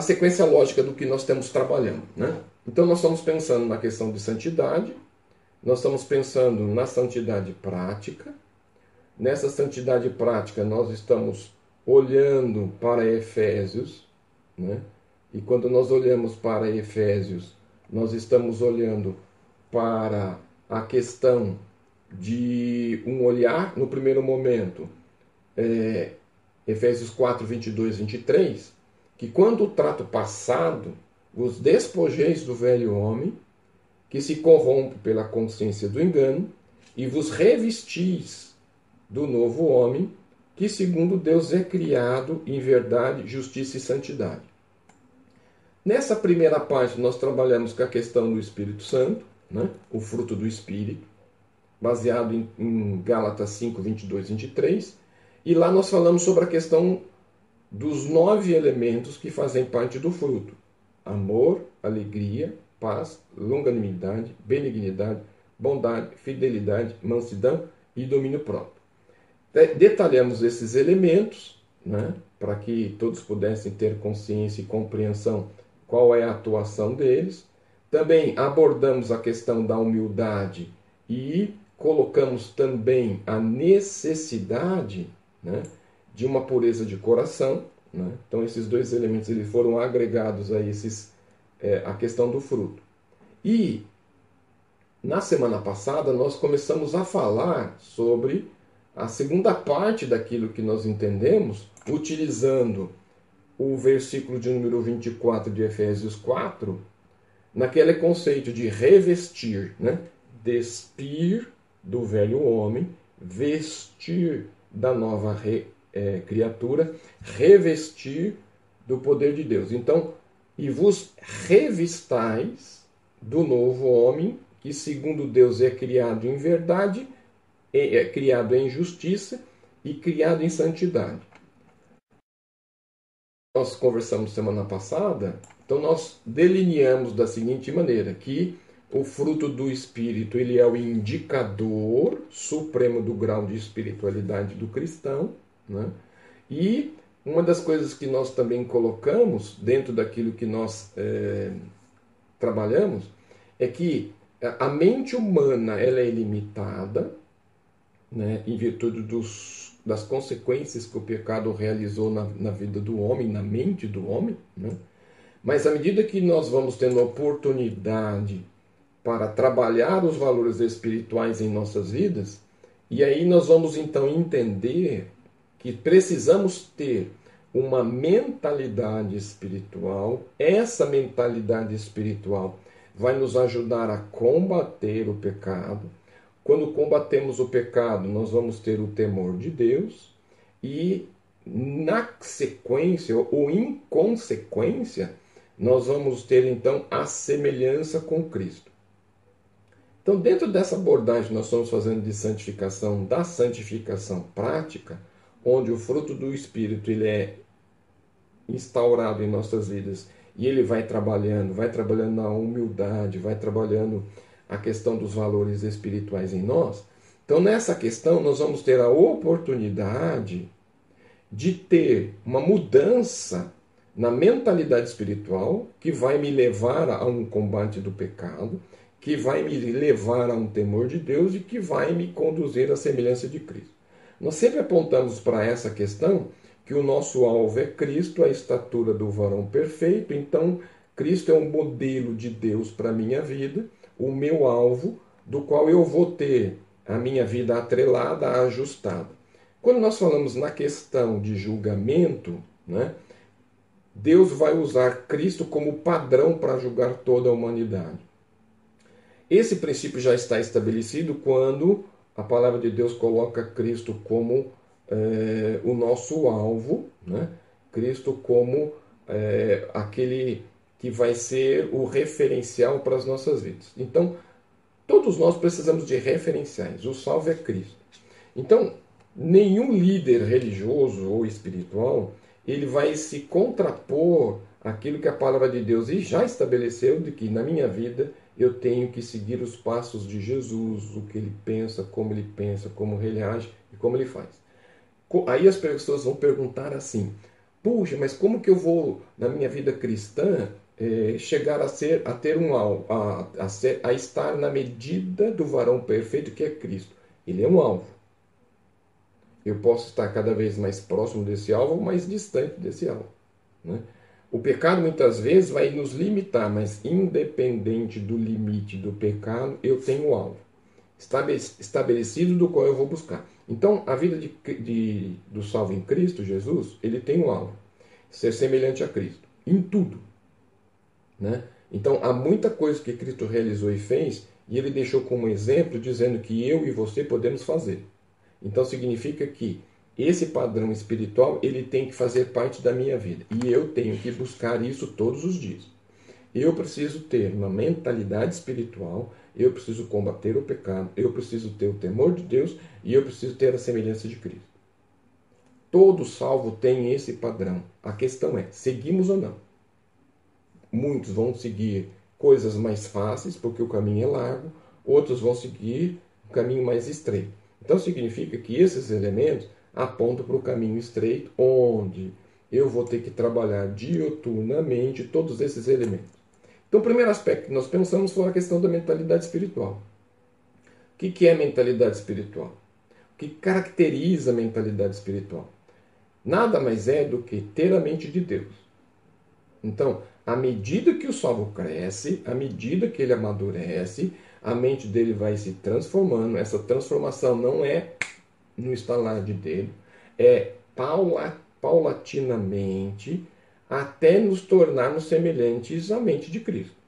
na sequência lógica do que nós estamos trabalhando. Né? Então, nós estamos pensando na questão de santidade, nós estamos pensando na santidade prática. Nessa santidade prática, nós estamos olhando para Efésios, né? e quando nós olhamos para Efésios, nós estamos olhando para a questão de um olhar, no primeiro momento, é, Efésios 4, 22, 23, que quando o trato passado, os despojeis do velho homem, que se corrompe pela consciência do engano, e vos revestis do novo homem, que segundo Deus é criado em verdade, justiça e santidade. Nessa primeira parte, nós trabalhamos com a questão do Espírito Santo, né? o fruto do Espírito, baseado em, em Gálatas 5, 22, 23. E lá nós falamos sobre a questão dos nove elementos que fazem parte do fruto: amor, alegria, paz, longanimidade, benignidade, bondade, fidelidade, mansidão e domínio próprio. Detalhamos esses elementos né, para que todos pudessem ter consciência e compreensão qual é a atuação deles. Também abordamos a questão da humildade e colocamos também a necessidade né, de uma pureza de coração. Né? Então, esses dois elementos eles foram agregados a esses, é, a questão do fruto. E na semana passada nós começamos a falar sobre a segunda parte daquilo que nós entendemos, utilizando o versículo de número 24 de Efésios 4, naquele conceito de revestir, né? despir do velho homem, vestir da nova re, é, criatura, revestir do poder de Deus. Então, e vos revistais do novo homem, que segundo Deus é criado em verdade, é, é criado em justiça e criado em santidade. Nós conversamos semana passada, então nós delineamos da seguinte maneira que o fruto do espírito ele é o indicador supremo do grau de espiritualidade do cristão, né? E uma das coisas que nós também colocamos dentro daquilo que nós é, trabalhamos é que a mente humana ela é ilimitada, né, em virtude dos, das consequências que o pecado realizou na, na vida do homem, na mente do homem. Né? Mas à medida que nós vamos tendo oportunidade para trabalhar os valores espirituais em nossas vidas, e aí nós vamos então entender que precisamos ter uma mentalidade espiritual. Essa mentalidade espiritual vai nos ajudar a combater o pecado. Quando combatemos o pecado, nós vamos ter o temor de Deus e na sequência ou em consequência, nós vamos ter então a semelhança com Cristo. Então, dentro dessa abordagem nós estamos fazendo de santificação, da santificação prática, onde o fruto do Espírito ele é instaurado em nossas vidas e ele vai trabalhando, vai trabalhando na humildade, vai trabalhando a questão dos valores espirituais em nós. Então, nessa questão, nós vamos ter a oportunidade de ter uma mudança na mentalidade espiritual que vai me levar a um combate do pecado, que vai me levar a um temor de Deus e que vai me conduzir à semelhança de Cristo. Nós sempre apontamos para essa questão que o nosso alvo é Cristo, a estatura do varão perfeito, então Cristo é um modelo de Deus para a minha vida, o meu alvo, do qual eu vou ter a minha vida atrelada, ajustada. Quando nós falamos na questão de julgamento, né, Deus vai usar Cristo como padrão para julgar toda a humanidade. Esse princípio já está estabelecido quando a palavra de Deus coloca Cristo como é, o nosso alvo, né? Cristo como é, aquele que vai ser o referencial para as nossas vidas. Então, todos nós precisamos de referenciais. O salvo é Cristo. Então, nenhum líder religioso ou espiritual ele vai se contrapor àquilo que a palavra de Deus já estabeleceu de que na minha vida eu tenho que seguir os passos de Jesus, o que ele pensa, como ele pensa, como ele age e como ele faz. Aí as pessoas vão perguntar assim: Puxa, mas como que eu vou, na minha vida cristã, eh, chegar a, ser, a ter um alvo, a, a, ser, a estar na medida do varão perfeito que é Cristo? Ele é um alvo. Eu posso estar cada vez mais próximo desse alvo ou mais distante desse alvo. Né? O pecado muitas vezes vai nos limitar, mas independente do limite do pecado, eu tenho o alvo estabelecido do qual eu vou buscar. Então, a vida de, de, do salvo em Cristo, Jesus, ele tem um alvo: ser semelhante a Cristo, em tudo. Né? Então, há muita coisa que Cristo realizou e fez, e ele deixou como exemplo, dizendo que eu e você podemos fazer. Então, significa que esse padrão espiritual ele tem que fazer parte da minha vida e eu tenho que buscar isso todos os dias. Eu preciso ter uma mentalidade espiritual, eu preciso combater o pecado, eu preciso ter o temor de Deus e eu preciso ter a semelhança de Cristo. Todo salvo tem esse padrão. A questão é: seguimos ou não? Muitos vão seguir coisas mais fáceis, porque o caminho é largo, outros vão seguir o caminho mais estreito. Então significa que esses elementos apontam para o caminho estreito, onde eu vou ter que trabalhar dioturnamente todos esses elementos. Então, o primeiro aspecto que nós pensamos foi a questão da mentalidade espiritual. O que é mentalidade espiritual? O que caracteriza a mentalidade espiritual? Nada mais é do que ter a mente de Deus. Então, à medida que o salvo cresce, à medida que ele amadurece, a mente dele vai se transformando. Essa transformação não é no estalar de dedo, é paulatinamente até nos tornarmos semelhantes à mente de Cristo.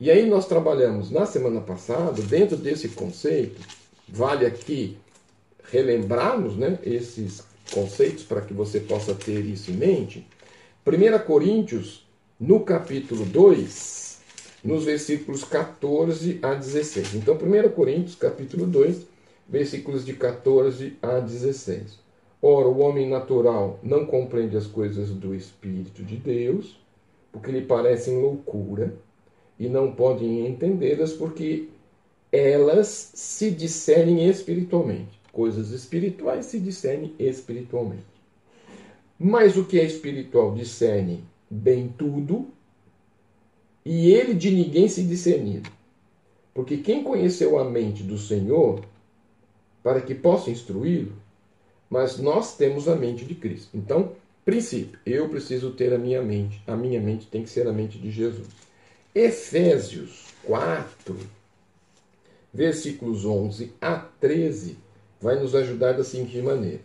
E aí nós trabalhamos na semana passada, dentro desse conceito, vale aqui relembrarmos né, esses conceitos para que você possa ter isso em mente. 1 Coríntios, no capítulo 2, nos versículos 14 a 16. Então, 1 Coríntios, capítulo 2, versículos de 14 a 16. Ora, o homem natural não compreende as coisas do Espírito de Deus, porque lhe parecem loucura, e não podem entendê-las porque elas se discernem espiritualmente. Coisas espirituais se discernem espiritualmente. Mas o que é espiritual discerne bem tudo, e ele de ninguém se discernido. Porque quem conheceu a mente do Senhor, para que possa instruí-lo, mas nós temos a mente de Cristo. Então, princípio, eu preciso ter a minha mente. A minha mente tem que ser a mente de Jesus. Efésios 4, versículos 11 a 13, vai nos ajudar da seguinte maneira.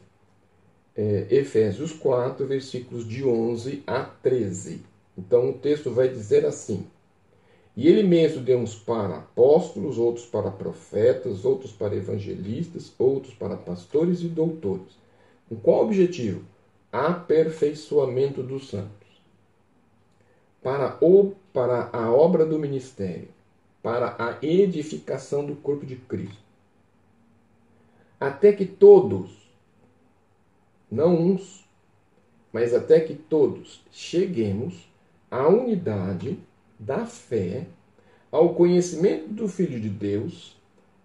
É, Efésios 4, versículos de 11 a 13. Então o texto vai dizer assim: E ele mesmo deu uns para apóstolos, outros para profetas, outros para evangelistas, outros para pastores e doutores com qual objetivo? Aperfeiçoamento dos santos. Para, o, para a obra do ministério, para a edificação do corpo de Cristo. Até que todos, não uns, mas até que todos cheguemos à unidade da fé, ao conhecimento do Filho de Deus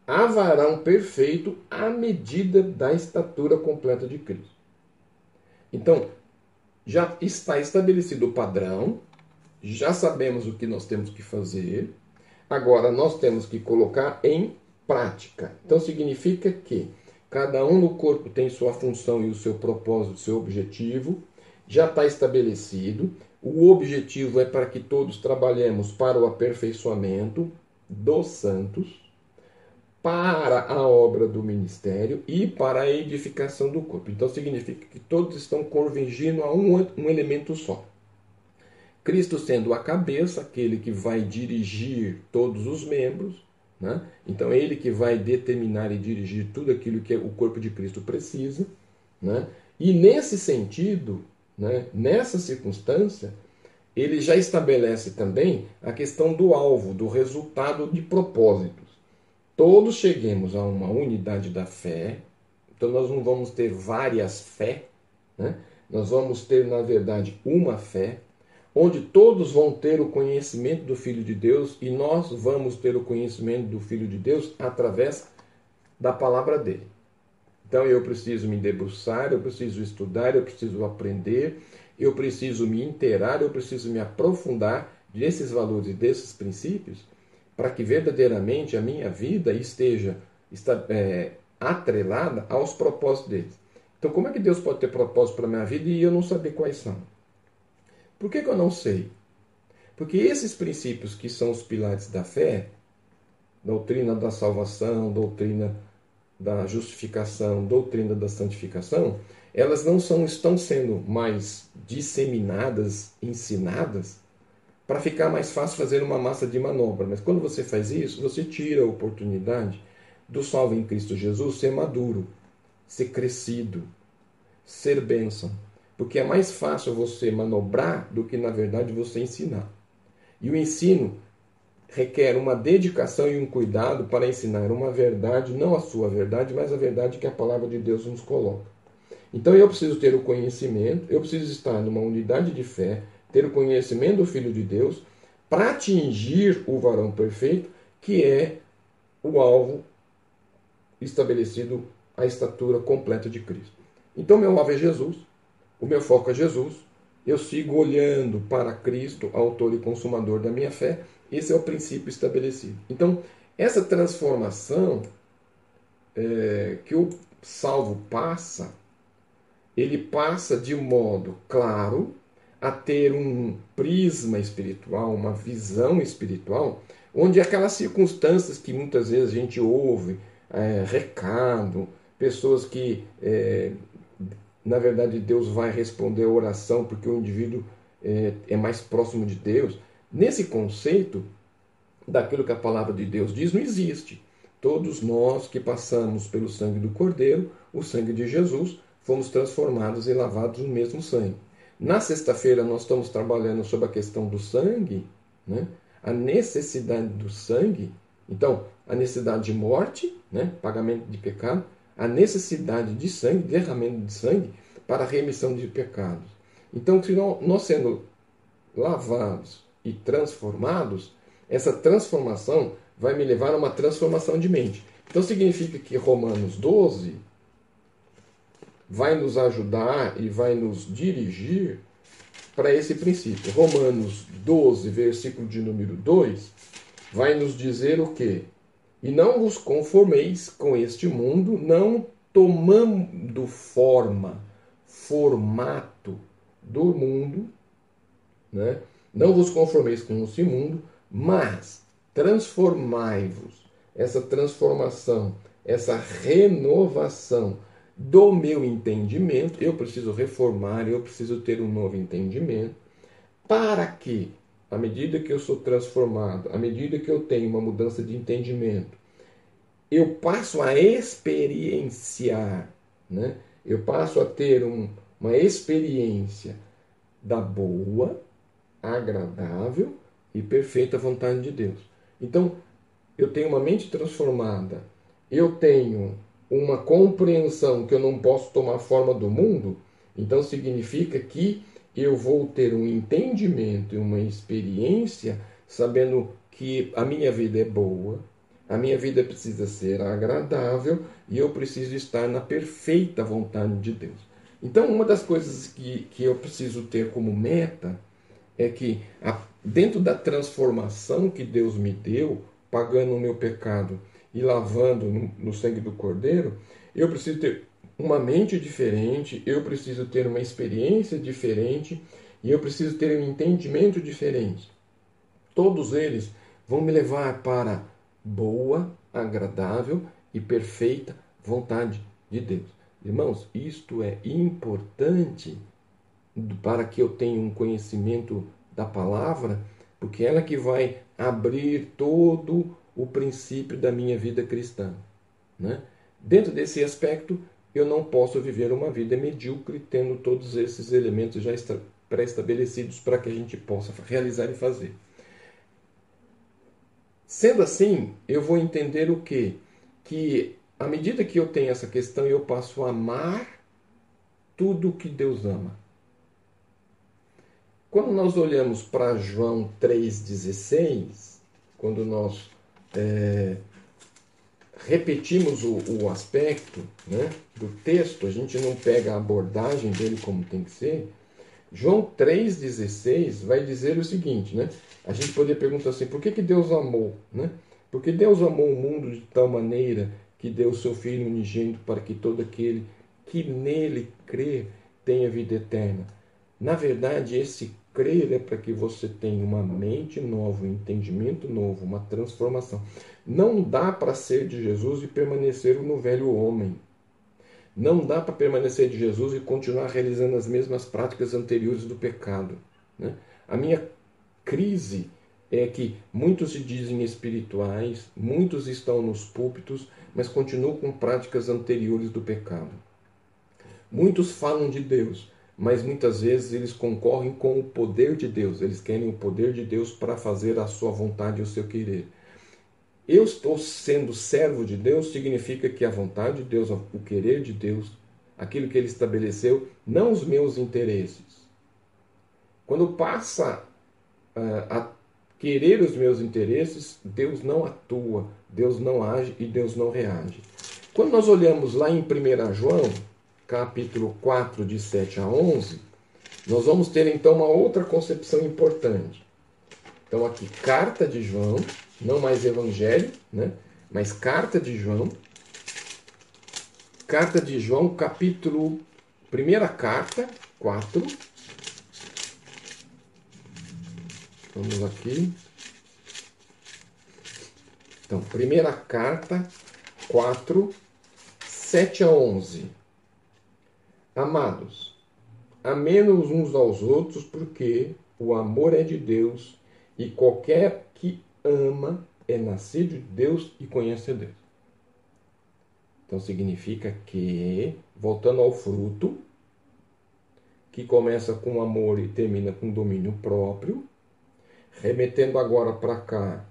a varão perfeito à medida da estatura completa de Cristo. Então, já está estabelecido o padrão, já sabemos o que nós temos que fazer, agora nós temos que colocar em prática. Então, significa que cada um no corpo tem sua função e o seu propósito, seu objetivo, já está estabelecido. O objetivo é para que todos trabalhemos para o aperfeiçoamento dos santos para a obra do ministério e para a edificação do corpo. Então significa que todos estão convergindo a um, um elemento só. Cristo sendo a cabeça, aquele que vai dirigir todos os membros, né? então ele que vai determinar e dirigir tudo aquilo que o corpo de Cristo precisa. Né? E nesse sentido, né? nessa circunstância, ele já estabelece também a questão do alvo, do resultado de propósitos todos cheguemos a uma unidade da fé, então nós não vamos ter várias fé, né? nós vamos ter, na verdade, uma fé, onde todos vão ter o conhecimento do Filho de Deus e nós vamos ter o conhecimento do Filho de Deus através da palavra dele. Então eu preciso me debruçar, eu preciso estudar, eu preciso aprender, eu preciso me inteirar, eu preciso me aprofundar desses valores e desses princípios para que verdadeiramente a minha vida esteja está, é, atrelada aos propósitos deles. Então, como é que Deus pode ter propósito para a minha vida e eu não saber quais são? Por que, que eu não sei? Porque esses princípios que são os pilares da fé, doutrina da salvação, doutrina da justificação, doutrina da santificação, elas não são, estão sendo mais disseminadas, ensinadas, para ficar mais fácil fazer uma massa de manobra. Mas quando você faz isso, você tira a oportunidade do salvo em Cristo Jesus ser maduro, ser crescido, ser bênção. Porque é mais fácil você manobrar do que, na verdade, você ensinar. E o ensino requer uma dedicação e um cuidado para ensinar uma verdade, não a sua verdade, mas a verdade que a palavra de Deus nos coloca. Então eu preciso ter o conhecimento, eu preciso estar numa unidade de fé, ter o conhecimento do Filho de Deus, para atingir o varão perfeito, que é o alvo estabelecido a estatura completa de Cristo. Então meu alvo é Jesus, o meu foco é Jesus, eu sigo olhando para Cristo, autor e consumador da minha fé, esse é o princípio estabelecido. Então, essa transformação é, que o salvo passa, ele passa de modo claro a ter um prisma espiritual, uma visão espiritual, onde aquelas circunstâncias que muitas vezes a gente ouve, é, recado, pessoas que, é, na verdade, Deus vai responder a oração porque o indivíduo é, é mais próximo de Deus Nesse conceito, daquilo que a palavra de Deus diz, não existe. Todos nós que passamos pelo sangue do Cordeiro, o sangue de Jesus, fomos transformados e lavados no mesmo sangue. Na sexta-feira, nós estamos trabalhando sobre a questão do sangue, né? a necessidade do sangue. Então, a necessidade de morte, né? pagamento de pecado, a necessidade de sangue, derramamento de sangue, para remissão de pecados. Então, se nós sendo lavados e transformados, essa transformação vai me levar a uma transformação de mente. Então significa que Romanos 12 vai nos ajudar e vai nos dirigir para esse princípio. Romanos 12, versículo de número 2, vai nos dizer o quê? E não vos conformeis com este mundo, não tomando forma, formato do mundo, né? Não vos conformeis com este mundo, mas transformai-vos. Essa transformação, essa renovação do meu entendimento, eu preciso reformar, eu preciso ter um novo entendimento, para que, à medida que eu sou transformado, à medida que eu tenho uma mudança de entendimento, eu passo a experienciar, né? eu passo a ter um, uma experiência da boa, agradável e perfeita vontade de Deus. Então, eu tenho uma mente transformada, eu tenho uma compreensão que eu não posso tomar forma do mundo, então significa que eu vou ter um entendimento e uma experiência sabendo que a minha vida é boa, a minha vida precisa ser agradável e eu preciso estar na perfeita vontade de Deus. Então, uma das coisas que, que eu preciso ter como meta é que dentro da transformação que Deus me deu, pagando o meu pecado e lavando no, sangue do Cordeiro, eu preciso ter uma mente diferente, eu preciso ter uma experiência diferente e eu preciso ter um entendimento diferente. Todos eles vão me levar para boa, agradável e perfeita vontade de Deus. Irmãos, isto é importante para que eu tenha um conhecimento da palavra, porque ela que vai abrir todo o princípio da minha vida cristã. Né? Dentro desse aspecto, eu não posso viver uma vida medíocre tendo todos esses elementos já pré-estabelecidos para que a gente possa realizar e fazer. Sendo assim, eu vou entender o quê? Que à medida que eu tenho essa questão, eu passo a amar tudo o que Deus ama. Quando nós olhamos para João 3,16, quando nós é, repetimos o, o aspecto né, do texto, a gente não pega a abordagem dele como tem que ser, João 3,16 vai dizer o seguinte, né? A gente poderia perguntar assim, por que, que Deus amou? Né? Porque Deus amou o mundo de tal maneira que deu o seu Filho unigênito para que todo aquele que nele crê tenha vida eterna. Na verdade, esse crer é para que você tenha uma mente nova, um entendimento novo, uma transformação. Não dá para ser de Jesus e permanecer no velho homem. Não dá para permanecer de Jesus e continuar realizando as mesmas práticas anteriores do pecado. Né? A minha crise é que muitos se dizem espirituais, muitos estão nos púlpitos, mas continuam com práticas anteriores do pecado. Muitos falam de Deus, mas muitas vezes eles concorrem com o poder de Deus, eles querem o poder de Deus para fazer a sua vontade e o seu querer. Eu estou sendo servo de Deus significa que a vontade de Deus, o querer de Deus, aquilo que ele estabeleceu, não os meus interesses. Quando passa uh, a querer os meus interesses, Deus não atua, Deus não age e Deus não reage. Quando nós olhamos lá em 1 João, capítulo 4, de 7 a 11, nós vamos ter então uma outra concepção importante. Então, aqui, carta de João, não mais evangelho, né? mas carta de João. Carta de João, capítulo. Primeira carta, 4. Vamos aqui. Então, primeira carta, 4, 7 a 11. Amados, amemos uns aos outros, porque o amor é de Deus e qualquer que ama é nascido de Deus e conhece Deus. Então significa que, voltando ao fruto, que começa com amor e termina com domínio próprio, remetendo agora para cá,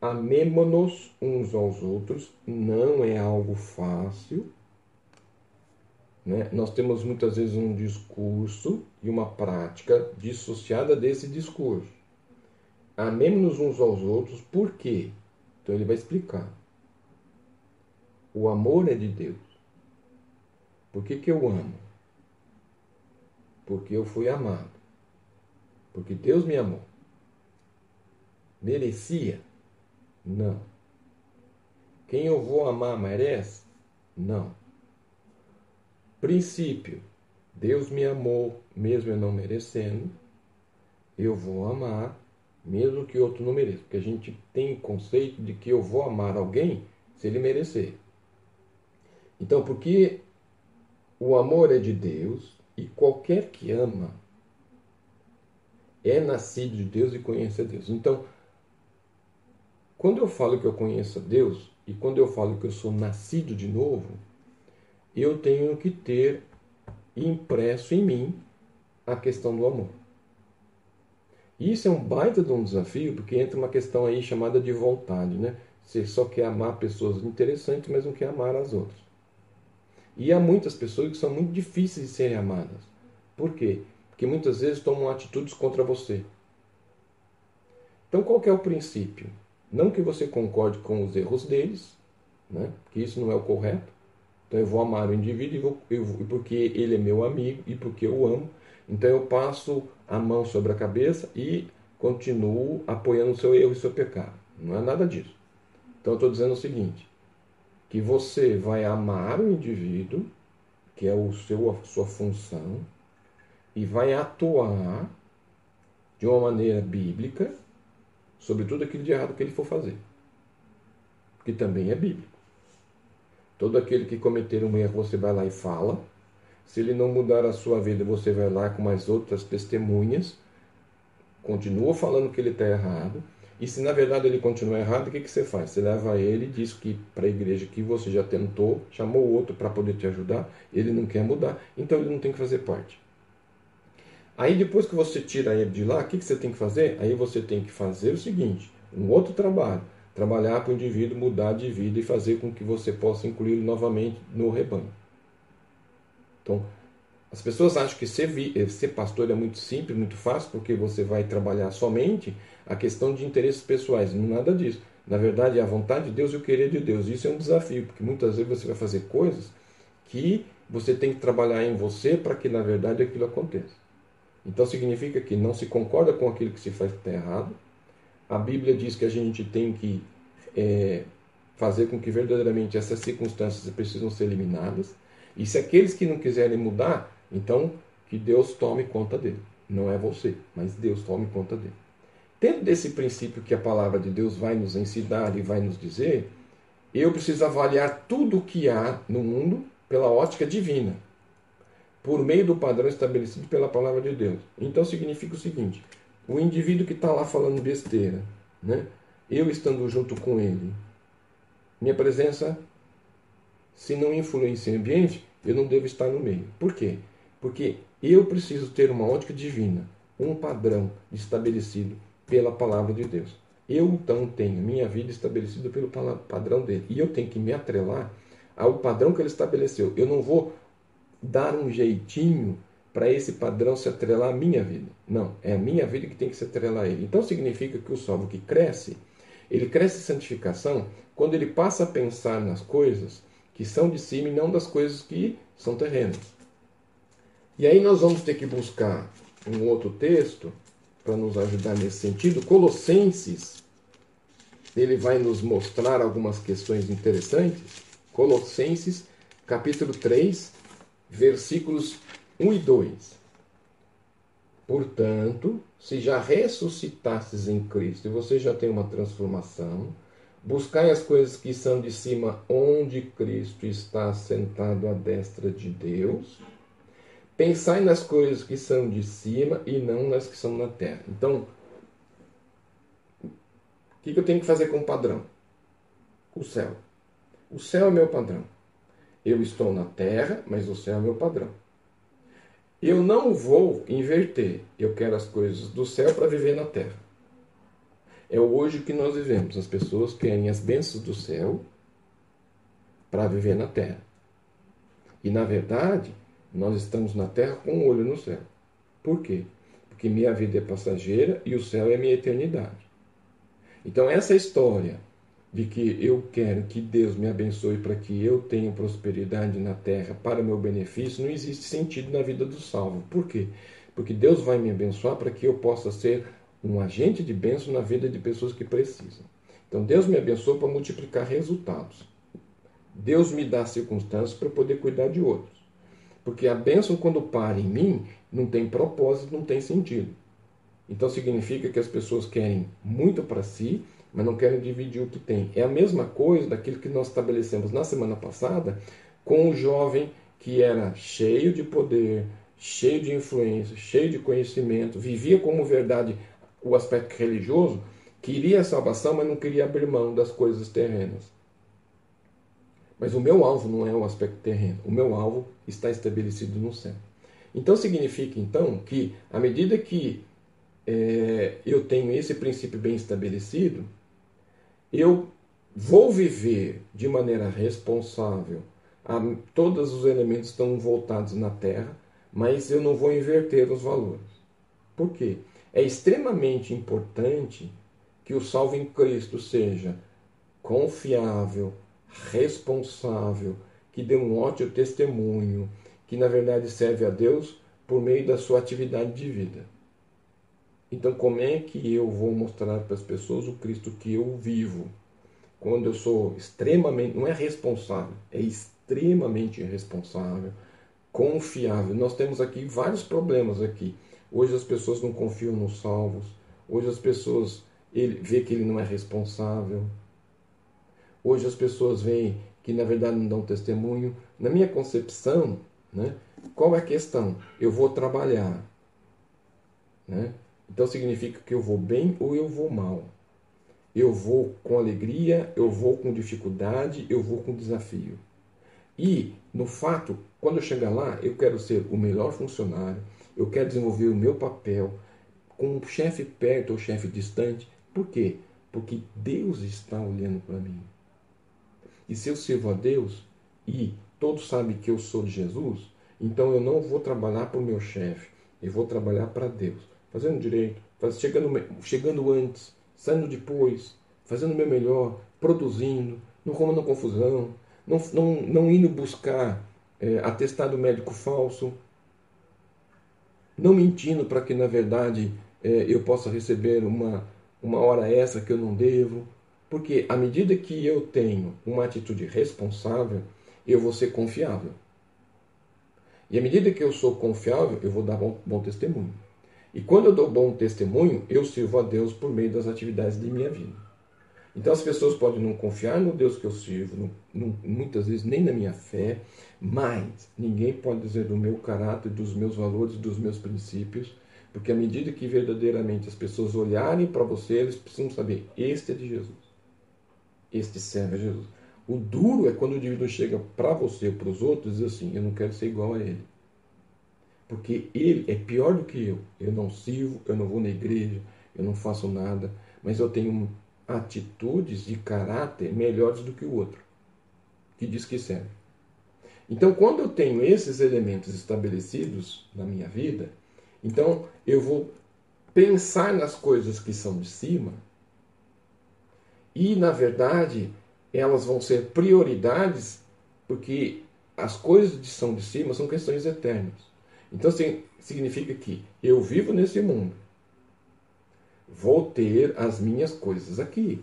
amemo-nos uns aos outros, não é algo fácil né? Nós temos muitas vezes um discurso e uma prática dissociada desse discurso. Amemos-nos uns aos outros, por quê? Então ele vai explicar. O amor é de Deus. Por que, que eu amo? Porque eu fui amado. Porque Deus me amou. Merecia? Não. Quem eu vou amar merece? Não. Princípio: Deus me amou, mesmo eu não merecendo. Eu vou amar, mesmo que outro não mereça. Porque a gente tem o conceito de que eu vou amar alguém se ele merecer. Então, porque o amor é de Deus e qualquer que ama é nascido de Deus e conhece a Deus. Então, quando eu falo que eu conheço a Deus e quando eu falo que eu sou nascido de novo, eu tenho que ter impresso em mim a questão do amor. Isso é um baita de um desafio, porque entra uma questão aí chamada de vontade, né? Você só quer amar pessoas interessantes, mas não quer amar as outras. E há muitas pessoas que são muito difíceis de serem amadas. Por quê? Porque muitas vezes tomam atitudes contra você. Então, qual é o princípio? Não que você concorde com os erros deles, né? que isso não é o correto, então eu vou amar o indivíduo eu vou, porque ele é meu amigo e porque eu amo. Então eu passo a mão sobre a cabeça e continuo apoiando o seu erro e o seu pecado. Não é nada disso. Então eu estou dizendo o seguinte: que você vai amar o indivíduo, que é o seu, a sua função, e vai atuar de uma maneira bíblica sobre tudo aquilo de errado que ele for fazer. Que também é bíblico. Todo aquele que cometer um erro, você vai lá e fala. Se ele não mudar a sua vida, você vai lá com mais outras testemunhas, continua falando que ele está errado. E se na verdade ele continua errado, o que, que você faz? Você leva ele, diz que para a igreja que você já tentou, chamou outro para poder te ajudar, ele não quer mudar, então ele não tem que fazer parte. Aí depois que você tira ele de lá, o que, que você tem que fazer? Aí você tem que fazer o seguinte: um outro trabalho trabalhar para o indivíduo mudar de vida e fazer com que você possa incluí-lo novamente no rebanho. Então, as pessoas acham que ser, eh, ser pastor é muito simples, muito fácil, porque você vai trabalhar somente a questão de interesses pessoais. Não nada disso. Na verdade, é a vontade de Deus e o querer de Deus. Isso é um desafio, porque muitas vezes você vai fazer coisas que você tem que trabalhar em você para que na verdade aquilo aconteça. Então significa que não se concorda com aquilo que se faz que está errado. A Bíblia diz que a gente tem que é, fazer com que verdadeiramente essas circunstâncias precisam ser eliminadas. E se aqueles que não quiserem mudar, então que Deus tome conta dele. Não é você, mas Deus tome conta dele. Dentro desse princípio que a palavra de Deus vai nos ensinar e vai nos dizer, eu preciso avaliar tudo o que há no mundo pela ótica divina, por meio do padrão estabelecido pela palavra de Deus. Então significa o seguinte: o indivíduo que está lá falando besteira, né? eu estando junto com ele, minha presença, se não influencia o ambiente, eu não devo estar no meio. Por quê? Porque eu preciso ter uma ótica divina, um padrão estabelecido pela palavra de Deus. Eu então tenho minha vida estabelecida pelo padrão dele. E eu tenho que me atrelar ao padrão que ele estabeleceu. Eu não vou dar um jeitinho para esse padrão se atrelar à minha vida. Não, é a minha vida que tem que se atrelar a ele. Então significa que o salvo que cresce, ele cresce em santificação quando ele passa a pensar nas coisas que são de cima e não das coisas que são terrenas. E aí nós vamos ter que buscar um outro texto para nos ajudar nesse sentido. Colossenses, ele vai nos mostrar algumas questões interessantes. Colossenses, capítulo 3, versículos 1 e 2. Portanto, se já ressuscitastes em Cristo e você já tem uma transformação, buscai as coisas que são de cima, onde Cristo está sentado à destra de Deus. Pensai nas coisas que são de cima e não nas que são na terra. Então, o que eu tenho que fazer com o padrão? O céu. O céu é meu padrão. Eu estou na terra, mas o céu é meu padrão. Eu não vou inverter. Eu quero as coisas do céu para viver na terra. É hoje que nós vivemos. As pessoas querem as bênçãos do céu para viver na terra. E na verdade, nós estamos na terra com um olho no céu. Por quê? Porque minha vida é passageira e o céu é minha eternidade. Então, essa história de que eu quero que Deus me abençoe para que eu tenha prosperidade na terra para meu benefício, não existe sentido na vida do salvo. Por quê? Porque Deus vai me abençoar para que eu possa ser um agente de bênção na vida de pessoas que precisam. Então, Deus me abençoa para multiplicar resultados. Deus me dá circunstâncias para poder cuidar de outros. Porque a bênção, quando para em mim, não tem propósito, não tem sentido. Então significa que as pessoas querem muito para si, mas não querem dividir o que tem. É a mesma coisa daquilo que nós estabelecemos na semana passada com o jovem que era cheio de poder, cheio de influência, cheio de conhecimento, vivia como verdade o aspecto religioso, queria a salvação, mas não queria abrir mão das coisas terrenas. Mas o meu alvo não é o aspecto terreno. O meu alvo está estabelecido no céu. Então significa então que à medida que é, eu tenho esse princípio bem estabelecido, eu vou viver de maneira responsável. A, todos os elementos estão voltados na Terra, mas eu não vou inverter os valores. Por quê? É extremamente importante que o salvo em Cristo seja confiável, responsável, que dê um ótimo testemunho, que na verdade serve a Deus por meio da sua atividade de vida. Então, como é que eu vou mostrar para as pessoas o Cristo que eu vivo? Quando eu sou extremamente, não é responsável, é extremamente irresponsável, confiável. Nós temos aqui vários problemas aqui. Hoje as pessoas não confiam nos salvos. Hoje as pessoas ele vê que ele não é responsável. Hoje as pessoas veem que na verdade não dão testemunho. Na minha concepção, né, qual é a questão? Eu vou trabalhar. Né? Então significa que eu vou bem ou eu vou mal. Eu vou com alegria, eu vou com dificuldade, eu vou com desafio. E, no fato, quando eu chegar lá, eu quero ser o melhor funcionário, eu quero desenvolver o meu papel com o chefe perto ou chefe distante. Por quê? Porque Deus está olhando para mim. E se eu sirvo a Deus e todos sabem que eu sou de Jesus, então eu não vou trabalhar para o meu chefe, eu vou trabalhar para Deus, fazendo direito, chegando, chegando antes, saindo depois, fazendo o meu melhor, produzindo, não arrumando confusão, não, não, não indo buscar é, atestado médico falso, não mentindo para que na verdade é, eu possa receber uma, uma hora extra que eu não devo. Porque à medida que eu tenho uma atitude responsável, eu vou ser confiável. E à medida que eu sou confiável, eu vou dar bom, bom testemunho. E quando eu dou bom testemunho, eu sirvo a Deus por meio das atividades de minha vida. Então as pessoas podem não confiar no Deus que eu sirvo, muitas vezes nem na minha fé, mas ninguém pode dizer do meu caráter, dos meus valores, dos meus princípios, porque à medida que verdadeiramente as pessoas olharem para você, eles precisam saber: este é de Jesus. Este serve a Jesus. O duro é quando o indivíduo chega para você ou para os outros e diz assim: eu não quero ser igual a ele. Porque ele é pior do que eu. Eu não sirvo, eu não vou na igreja, eu não faço nada, mas eu tenho atitudes de caráter melhores do que o outro, que diz que serve. Então, quando eu tenho esses elementos estabelecidos na minha vida, então eu vou pensar nas coisas que são de cima e, na verdade, elas vão ser prioridades porque as coisas que são de cima são questões eternas. Então, significa que eu vivo nesse mundo, vou ter as minhas coisas aqui.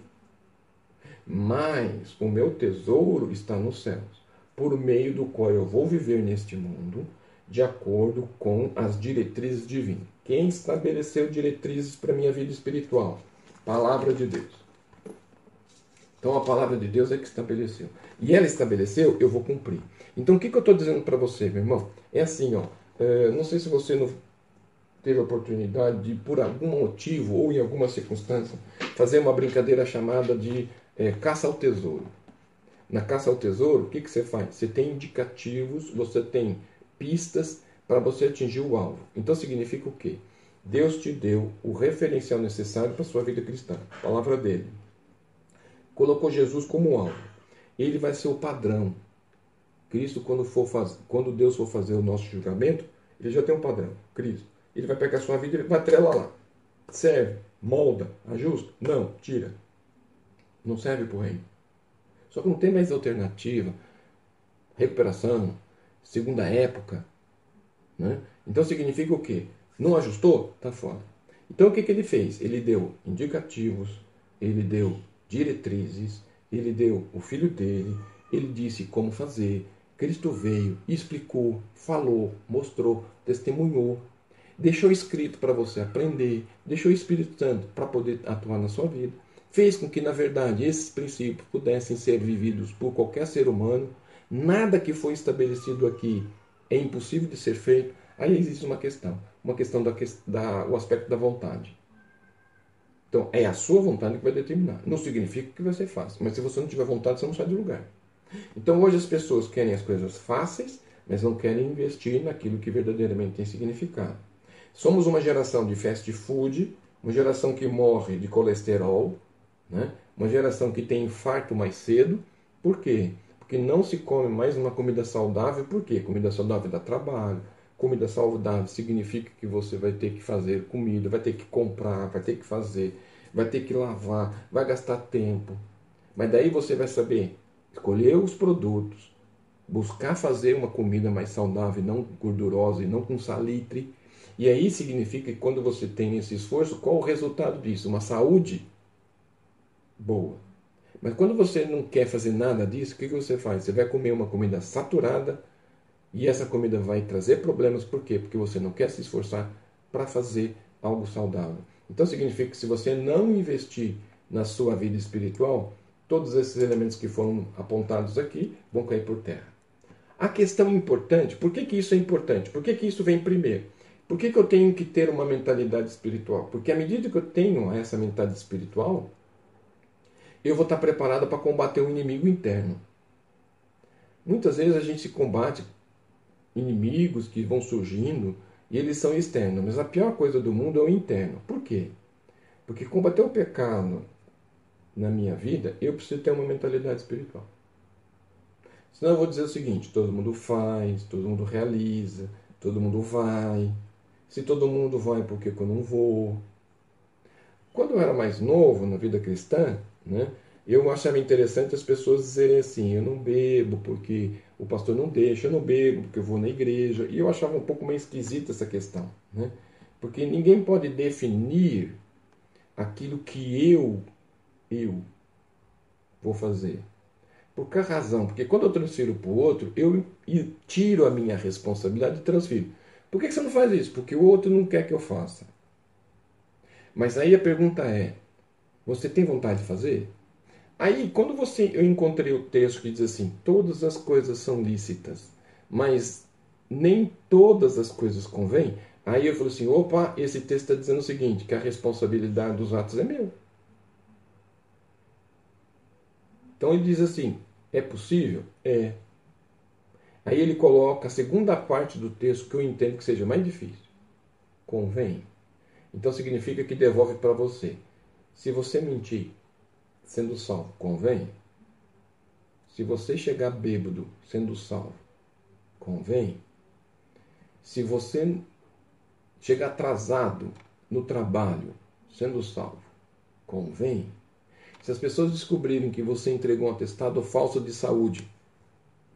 Mas o meu tesouro está nos céus, por meio do qual eu vou viver neste mundo, de acordo com as diretrizes divinas. Quem estabeleceu diretrizes para minha vida espiritual? Palavra de Deus. Então a palavra de Deus é que estabeleceu. E ela estabeleceu, eu vou cumprir. Então o que, que eu estou dizendo para você, meu irmão? É assim, ó. É, não sei se você não teve a oportunidade de, por algum motivo ou em alguma circunstância, fazer uma brincadeira chamada de é, caça ao tesouro. Na caça ao tesouro, o que, que você faz? Você tem indicativos, você tem pistas para você atingir o alvo. Então significa o quê? Deus te deu o referencial necessário para a sua vida cristã, a palavra dele. Colocou Jesus como alvo. Ele vai ser o padrão. Cristo, quando, for faz... quando Deus for fazer o nosso julgamento, ele já tem um padrão, Cristo. Ele vai pegar a sua vida e vai atrelar lá. Serve, molda, ajusta? Não, tira. Não serve para o reino. Só que não tem mais alternativa. Recuperação, segunda época. Né? Então significa o quê? Não ajustou? Está fora. Então o que, que ele fez? Ele deu indicativos, ele deu diretrizes, ele deu o filho dele, ele disse como fazer. Cristo veio, explicou, falou, mostrou, testemunhou, deixou escrito para você aprender, deixou o Espírito Santo para poder atuar na sua vida, fez com que, na verdade, esses princípios pudessem ser vividos por qualquer ser humano. Nada que foi estabelecido aqui é impossível de ser feito. Aí existe uma questão, uma questão da, da o aspecto da vontade. Então, é a sua vontade que vai determinar. Não significa que você faça, mas se você não tiver vontade, você não sai do lugar. Então, hoje as pessoas querem as coisas fáceis, mas não querem investir naquilo que verdadeiramente tem significado. Somos uma geração de fast food, uma geração que morre de colesterol, né? uma geração que tem infarto mais cedo. Por quê? Porque não se come mais uma comida saudável. Por quê? Comida saudável dá trabalho. Comida saudável significa que você vai ter que fazer comida, vai ter que comprar, vai ter que fazer, vai ter que lavar, vai gastar tempo. Mas daí você vai saber escolher os produtos, buscar fazer uma comida mais saudável, não gordurosa e não com salitre e aí significa que quando você tem esse esforço, qual o resultado disso? Uma saúde boa. Mas quando você não quer fazer nada disso, o que você faz? Você vai comer uma comida saturada e essa comida vai trazer problemas. Por quê? Porque você não quer se esforçar para fazer algo saudável. Então significa que se você não investir na sua vida espiritual, todos esses elementos que foram apontados aqui vão cair por terra. A questão importante, por que, que isso é importante? Por que, que isso vem primeiro? Por que, que eu tenho que ter uma mentalidade espiritual? Porque à medida que eu tenho essa mentalidade espiritual, eu vou estar preparado para combater o inimigo interno. Muitas vezes a gente combate inimigos que vão surgindo e eles são externos, mas a pior coisa do mundo é o interno. Por quê? Porque combater o pecado na minha vida, eu preciso ter uma mentalidade espiritual. Senão eu vou dizer o seguinte: todo mundo faz, todo mundo realiza, todo mundo vai, se todo mundo vai, por que eu não vou? Quando eu era mais novo na vida cristã, né, eu achava interessante as pessoas dizerem assim: eu não bebo porque o pastor não deixa, eu não bebo porque eu vou na igreja. E eu achava um pouco meio esquisita essa questão, né? Porque ninguém pode definir aquilo que eu, eu vou fazer. Por que razão? Porque quando eu transfiro para o outro, eu tiro a minha responsabilidade e transfiro. Por que você não faz isso? Porque o outro não quer que eu faça. Mas aí a pergunta é: você tem vontade de fazer? Aí, quando você, eu encontrei o texto que diz assim: todas as coisas são lícitas, mas nem todas as coisas convêm. Aí eu falei assim: opa, esse texto está dizendo o seguinte: que a responsabilidade dos atos é meu. Então ele diz assim: é possível? É. Aí ele coloca a segunda parte do texto que eu entendo que seja mais difícil. Convém. Então significa que devolve para você. Se você mentir, sendo salvo, convém? Se você chegar bêbado sendo salvo, convém? Se você chegar atrasado no trabalho sendo salvo, convém? Se as pessoas descobrirem que você entregou um atestado falso de saúde,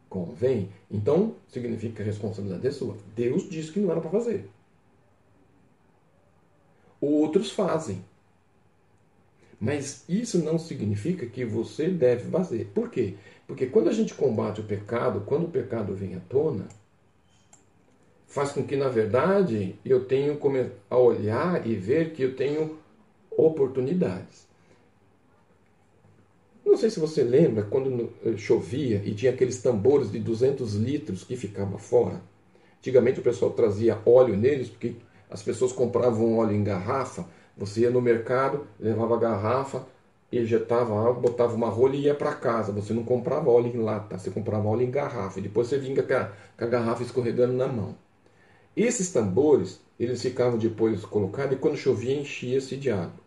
convém? Então, significa que a responsabilidade é sua. Deus disse que não era para fazer. Outros fazem. Mas isso não significa que você deve fazer. Por quê? Porque quando a gente combate o pecado, quando o pecado vem à tona, faz com que, na verdade, eu tenha a olhar e ver que eu tenho oportunidades. Não sei se você lembra quando eh, chovia e tinha aqueles tambores de 200 litros que ficavam fora. Antigamente o pessoal trazia óleo neles, porque as pessoas compravam óleo em garrafa você ia no mercado, levava a garrafa, injetava água, botava uma rolha e ia para casa. Você não comprava óleo em lata, você comprava óleo em garrafa. E depois você vinha com a, com a garrafa escorregando na mão. Esses tambores, eles ficavam depois colocados e quando chovia enchia-se de água.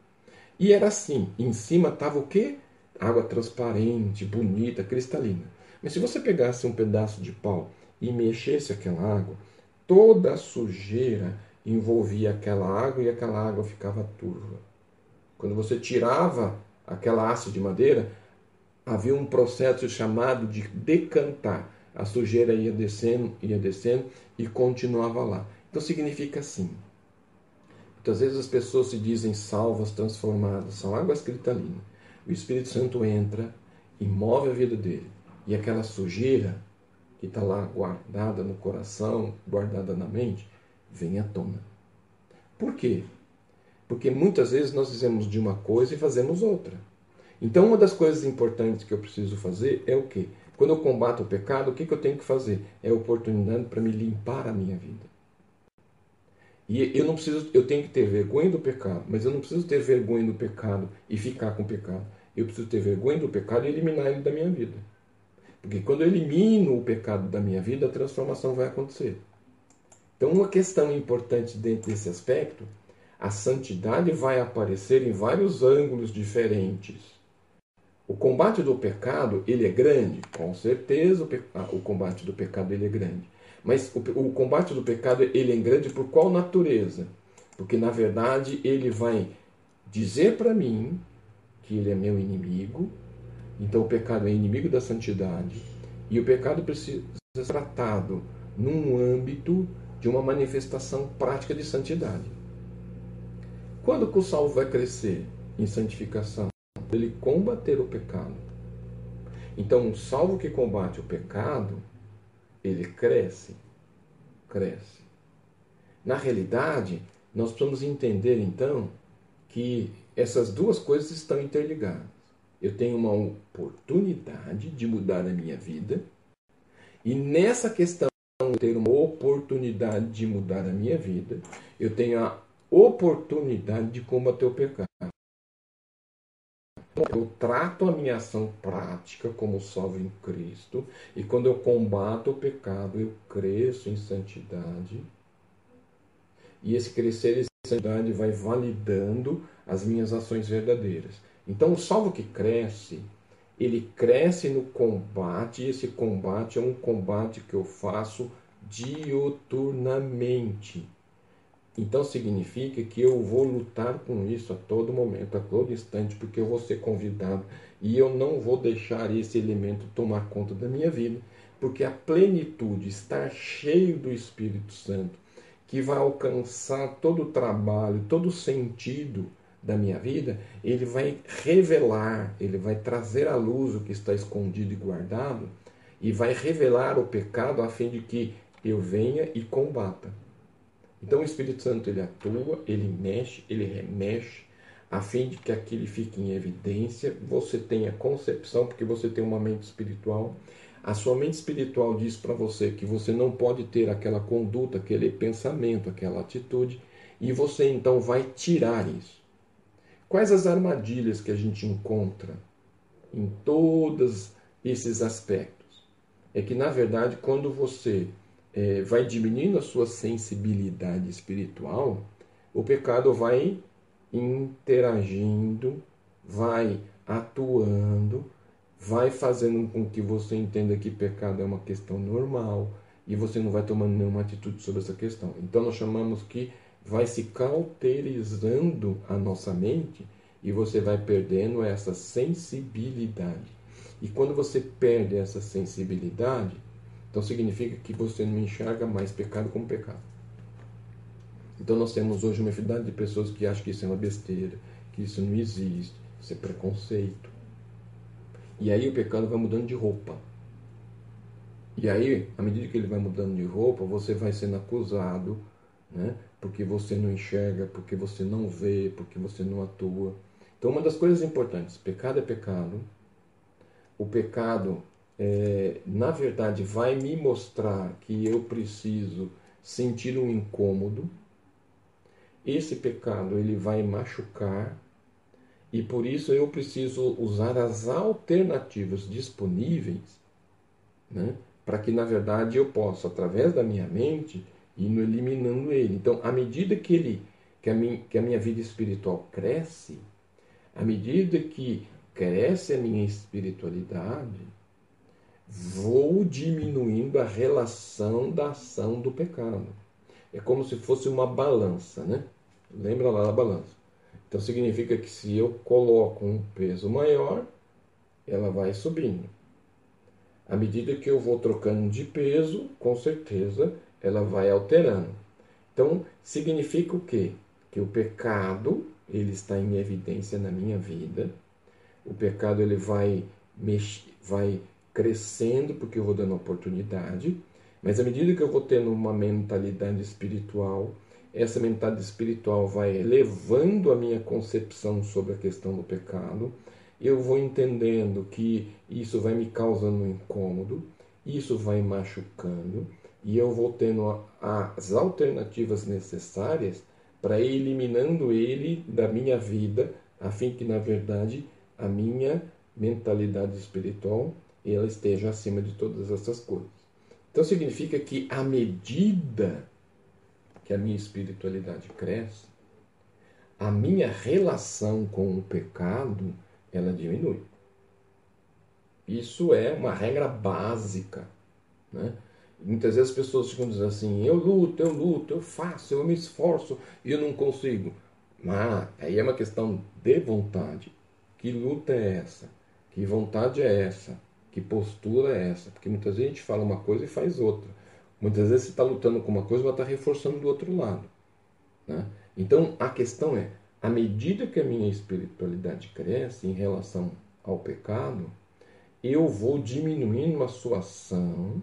E era assim, em cima estava o quê? Água transparente, bonita, cristalina. Mas se você pegasse um pedaço de pau e mexesse aquela água, toda a sujeira envolvia aquela água e aquela água ficava turva. Quando você tirava aquela haste de madeira, havia um processo chamado de decantar. A sujeira ia descendo, ia descendo e continuava lá. Então significa assim. Muitas vezes as pessoas se dizem salvas, transformadas, são águas cristalinas. O Espírito Santo entra e move a vida dele. E aquela sujeira que está lá guardada no coração, guardada na mente, vem à tona. Por quê? Porque muitas vezes nós dizemos de uma coisa e fazemos outra. Então, uma das coisas importantes que eu preciso fazer é o quê? Quando eu combato o pecado, o que, que eu tenho que fazer? É oportunidade para me limpar a minha vida. E eu não preciso, eu tenho que ter vergonha do pecado, mas eu não preciso ter vergonha do pecado e ficar com o pecado. Eu preciso ter vergonha do pecado e eliminar ele da minha vida. Porque quando eu elimino o pecado da minha vida, a transformação vai acontecer. Então, uma questão importante dentro desse aspecto, a santidade vai aparecer em vários ângulos diferentes. O combate do pecado, ele é grande? Com certeza o, o combate do pecado ele é grande. Mas o, o combate do pecado ele é grande por qual natureza? Porque na verdade ele vai dizer para mim que ele é meu inimigo, então o pecado é inimigo da santidade, e o pecado precisa ser tratado num âmbito de uma manifestação prática de santidade. Quando que o salvo vai crescer em santificação? Ele combater o pecado. Então, um salvo que combate o pecado, ele cresce, cresce. Na realidade, nós precisamos entender então que essas duas coisas estão interligadas. Eu tenho uma oportunidade de mudar a minha vida, e nessa questão ter uma oportunidade de mudar a minha vida, eu tenho a oportunidade de combater o pecado. Eu trato a minha ação prática como salvo em Cristo, e quando eu combato o pecado, eu cresço em santidade. E esse crescer em santidade vai validando as minhas ações verdadeiras. Então, o salvo que cresce, ele cresce no combate, e esse combate é um combate que eu faço dioturnamente. Então significa que eu vou lutar com isso a todo momento, a todo instante, porque eu vou ser convidado e eu não vou deixar esse elemento tomar conta da minha vida, porque a plenitude, estar cheio do Espírito Santo, que vai alcançar todo o trabalho, todo o sentido da minha vida, ele vai revelar, ele vai trazer à luz o que está escondido e guardado e vai revelar o pecado a fim de que eu venha e combata. Então o Espírito Santo ele atua, ele mexe, ele remexe, a fim de que aquilo fique em evidência, você tenha concepção, porque você tem uma mente espiritual. A sua mente espiritual diz para você que você não pode ter aquela conduta, aquele pensamento, aquela atitude, e você então vai tirar isso. Quais as armadilhas que a gente encontra em todos esses aspectos? É que, na verdade, quando você é, vai diminuindo a sua sensibilidade espiritual, o pecado vai interagindo, vai atuando, vai fazendo com que você entenda que pecado é uma questão normal e você não vai tomando nenhuma atitude sobre essa questão. Então nós chamamos que vai se cauterizando a nossa mente e você vai perdendo essa sensibilidade. E quando você perde essa sensibilidade, então significa que você não enxerga mais pecado como pecado. Então nós temos hoje uma infinidade de pessoas que acham que isso é uma besteira, que isso não existe, isso é preconceito. E aí o pecado vai mudando de roupa. E aí, à medida que ele vai mudando de roupa, você vai sendo acusado, né? Porque você não enxerga, porque você não vê, porque você não atua. Então, uma das coisas importantes, pecado é pecado. O pecado é, na verdade, vai me mostrar que eu preciso sentir um incômodo. Esse pecado ele vai machucar e por isso eu preciso usar as alternativas disponíveis, né, para que na verdade eu possa, através da minha mente, ir eliminando ele. Então, à medida que ele, que a minha, que a minha vida espiritual cresce, à medida que cresce a minha espiritualidade, vou diminuindo a relação da ação do pecado. É como se fosse uma balança, né? Lembra lá da balança. Então significa que se eu coloco um peso maior, ela vai subindo. À medida que eu vou trocando de peso, com certeza ela vai alterando. Então significa o quê? Que o pecado ele está em evidência na minha vida. O pecado ele vai mexer, vai crescendo porque eu vou dando oportunidade, mas à medida que eu vou tendo uma mentalidade espiritual, essa mentalidade espiritual vai elevando a minha concepção sobre a questão do pecado, eu vou entendendo que isso vai me causando um incômodo, isso vai machucando, e eu vou tendo as alternativas necessárias para ir eliminando ele da minha vida, a fim que, na verdade, a minha mentalidade espiritual ela esteja acima de todas essas coisas. Então significa que à medida que a minha espiritualidade cresce, a minha relação com o pecado ela diminui. Isso é uma regra básica. Né? Muitas vezes as pessoas ficam dizendo assim: eu luto, eu luto, eu faço, eu me esforço e eu não consigo. Mas aí é uma questão de vontade. Que luta é essa? Que vontade é essa? Que postura é essa? Porque muitas vezes a gente fala uma coisa e faz outra. Muitas vezes você está lutando com uma coisa, mas está reforçando do outro lado. Né? Então a questão é: à medida que a minha espiritualidade cresce em relação ao pecado, eu vou diminuindo a sua ação,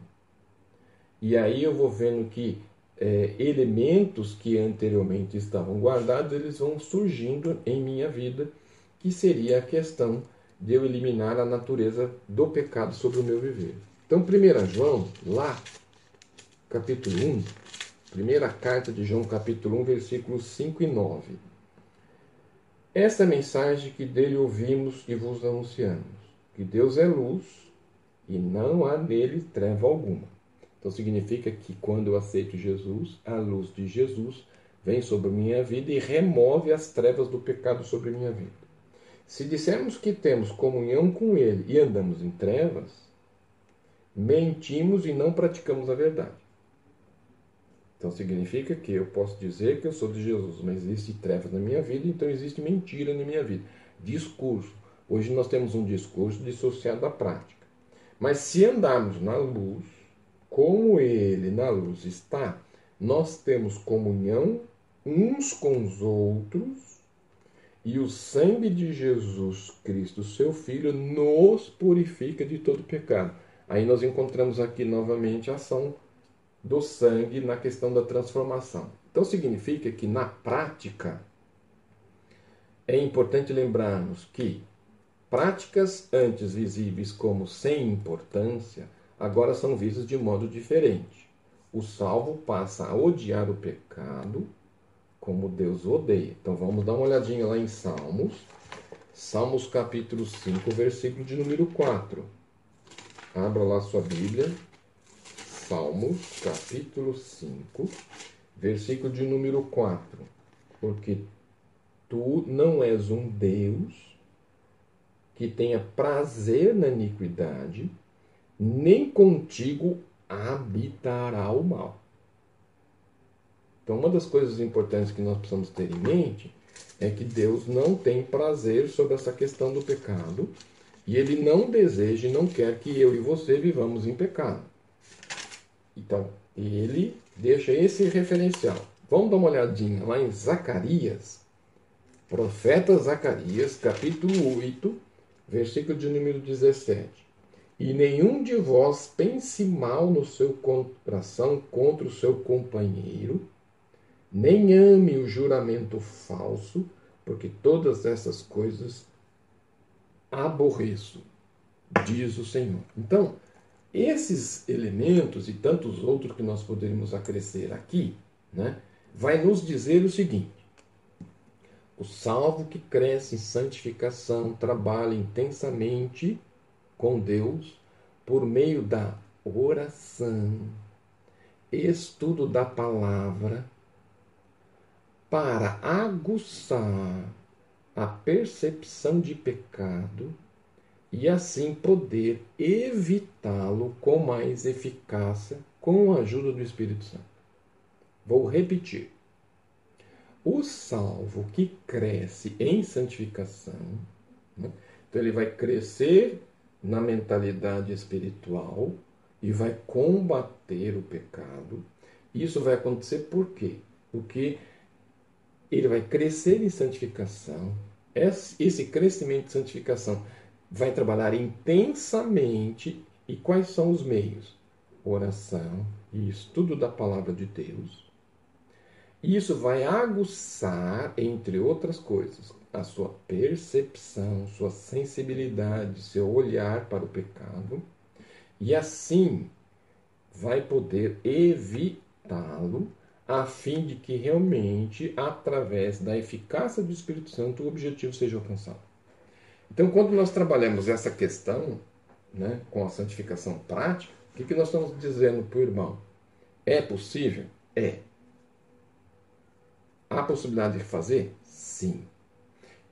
e aí eu vou vendo que é, elementos que anteriormente estavam guardados, eles vão surgindo em minha vida, que seria a questão de eu eliminar a natureza do pecado sobre o meu viver. Então, 1 João, lá, capítulo 1, primeira carta de João, capítulo 1, versículos 5 e 9. Essa é mensagem que dele ouvimos e vos anunciamos: que Deus é luz e não há nele treva alguma. Então significa que quando eu aceito Jesus, a luz de Jesus vem sobre minha vida e remove as trevas do pecado sobre minha vida. Se dissermos que temos comunhão com Ele e andamos em trevas, mentimos e não praticamos a verdade. Então significa que eu posso dizer que eu sou de Jesus, mas existe trevas na minha vida, então existe mentira na minha vida. Discurso. Hoje nós temos um discurso dissociado da prática. Mas se andarmos na luz, como ele na luz está, nós temos comunhão uns com os outros, e o sangue de Jesus Cristo, seu Filho, nos purifica de todo pecado. Aí nós encontramos aqui novamente a ação do sangue na questão da transformação. Então significa que na prática é importante lembrarmos que práticas antes visíveis como sem importância agora são vistas de modo diferente. O salvo passa a odiar o pecado como Deus odeia. Então vamos dar uma olhadinha lá em Salmos. Salmos capítulo 5, versículo de número 4. Abra lá sua Bíblia. Salmos capítulo 5, versículo de número 4. Porque tu não és um Deus que tenha prazer na iniquidade, nem contigo habitará o mal. Então, uma das coisas importantes que nós precisamos ter em mente é que Deus não tem prazer sobre essa questão do pecado e Ele não deseja e não quer que eu e você vivamos em pecado. Então, Ele deixa esse referencial. Vamos dar uma olhadinha lá em Zacarias, profeta Zacarias, capítulo 8, versículo de número 17. E nenhum de vós pense mal no seu coração contra o seu companheiro, nem ame o juramento falso, porque todas essas coisas aborreço, diz o Senhor. Então, esses elementos e tantos outros que nós poderíamos acrescer aqui, né, vai nos dizer o seguinte: o salvo que cresce em santificação trabalha intensamente com Deus por meio da oração, estudo da palavra, para aguçar a percepção de pecado e assim poder evitá-lo com mais eficácia com a ajuda do Espírito Santo. Vou repetir. O salvo que cresce em santificação, né? então ele vai crescer na mentalidade espiritual e vai combater o pecado. Isso vai acontecer por quê? Porque ele vai crescer em santificação. Esse crescimento de santificação vai trabalhar intensamente. E quais são os meios? Oração e estudo da palavra de Deus. Isso vai aguçar, entre outras coisas, a sua percepção, sua sensibilidade, seu olhar para o pecado. E assim vai poder evitá-lo a fim de que realmente, através da eficácia do Espírito Santo, o objetivo seja alcançado. Então, quando nós trabalhamos essa questão né, com a santificação prática, o que, que nós estamos dizendo para o irmão? É possível? É. Há possibilidade de fazer? Sim.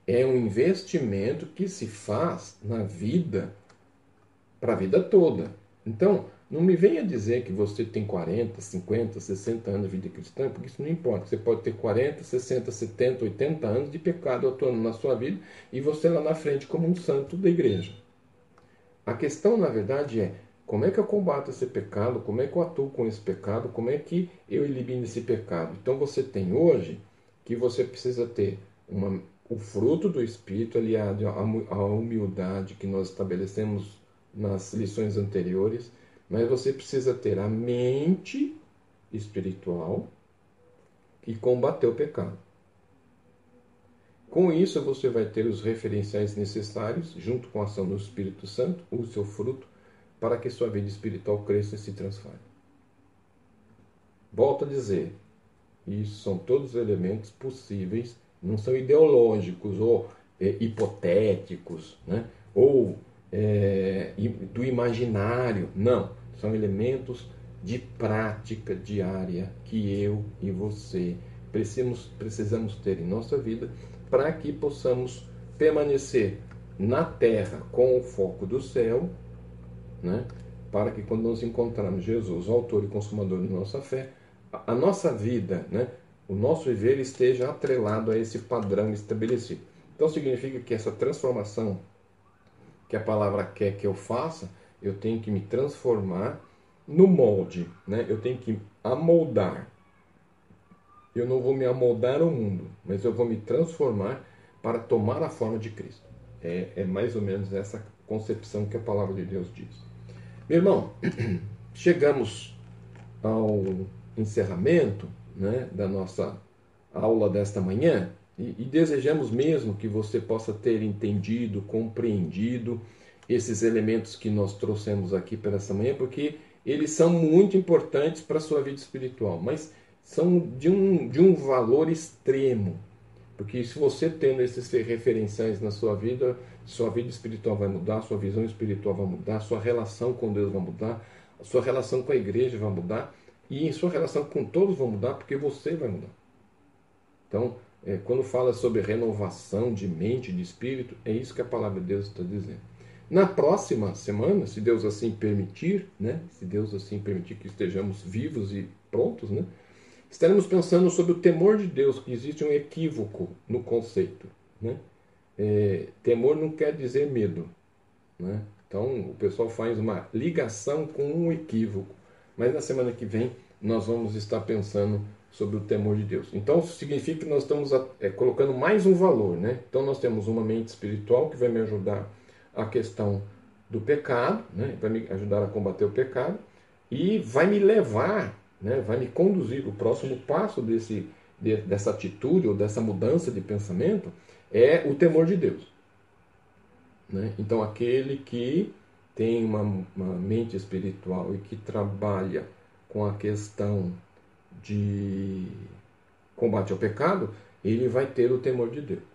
É um investimento que se faz na vida, para a vida toda. Então, não me venha dizer que você tem 40, 50, 60 anos de vida cristã, porque isso não importa. Você pode ter 40, 60, 70, 80 anos de pecado atuando na sua vida e você lá na frente como um santo da igreja. A questão, na verdade, é como é que eu combato esse pecado, como é que eu atuo com esse pecado, como é que eu elimino esse pecado. Então você tem hoje que você precisa ter uma, o fruto do Espírito aliado à humildade que nós estabelecemos nas lições anteriores mas você precisa ter a mente espiritual que combateu o pecado. Com isso, você vai ter os referenciais necessários, junto com a ação do Espírito Santo, o seu fruto, para que sua vida espiritual cresça e se transforme. Volto a dizer, isso são todos elementos possíveis, não são ideológicos ou é, hipotéticos, né? ou é, do imaginário. Não são elementos de prática diária que eu e você precisamos, precisamos ter em nossa vida para que possamos permanecer na terra com o foco do céu, né? para que quando nós encontrarmos Jesus, o autor e consumador da nossa fé, a nossa vida, né, o nosso viver esteja atrelado a esse padrão estabelecido. Então significa que essa transformação que a palavra quer que eu faça, eu tenho que me transformar no molde, né? Eu tenho que amoldar. Eu não vou me amoldar ao mundo, mas eu vou me transformar para tomar a forma de Cristo. É, é mais ou menos essa concepção que a palavra de Deus diz. Meu irmão, chegamos ao encerramento né, da nossa aula desta manhã e, e desejamos mesmo que você possa ter entendido, compreendido esses elementos que nós trouxemos aqui para essa manhã, porque eles são muito importantes para a sua vida espiritual, mas são de um, de um valor extremo. Porque se você tendo esses referenciais na sua vida, sua vida espiritual vai mudar, sua visão espiritual vai mudar, sua relação com Deus vai mudar, sua relação com a igreja vai mudar e sua relação com todos vai mudar porque você vai mudar. Então, é, quando fala sobre renovação de mente, de espírito, é isso que a palavra de Deus está dizendo. Na próxima semana, se Deus assim permitir, né? Se Deus assim permitir que estejamos vivos e prontos, né? Estaremos pensando sobre o temor de Deus, que existe um equívoco no conceito, né? É, temor não quer dizer medo, né? Então o pessoal faz uma ligação com um equívoco. Mas na semana que vem nós vamos estar pensando sobre o temor de Deus. Então significa que nós estamos é, colocando mais um valor, né? Então nós temos uma mente espiritual que vai me ajudar a questão do pecado, né? vai me ajudar a combater o pecado e vai me levar, né? vai me conduzir. O próximo passo desse, de, dessa atitude ou dessa mudança de pensamento é o temor de Deus. Né? Então, aquele que tem uma, uma mente espiritual e que trabalha com a questão de combate ao pecado, ele vai ter o temor de Deus.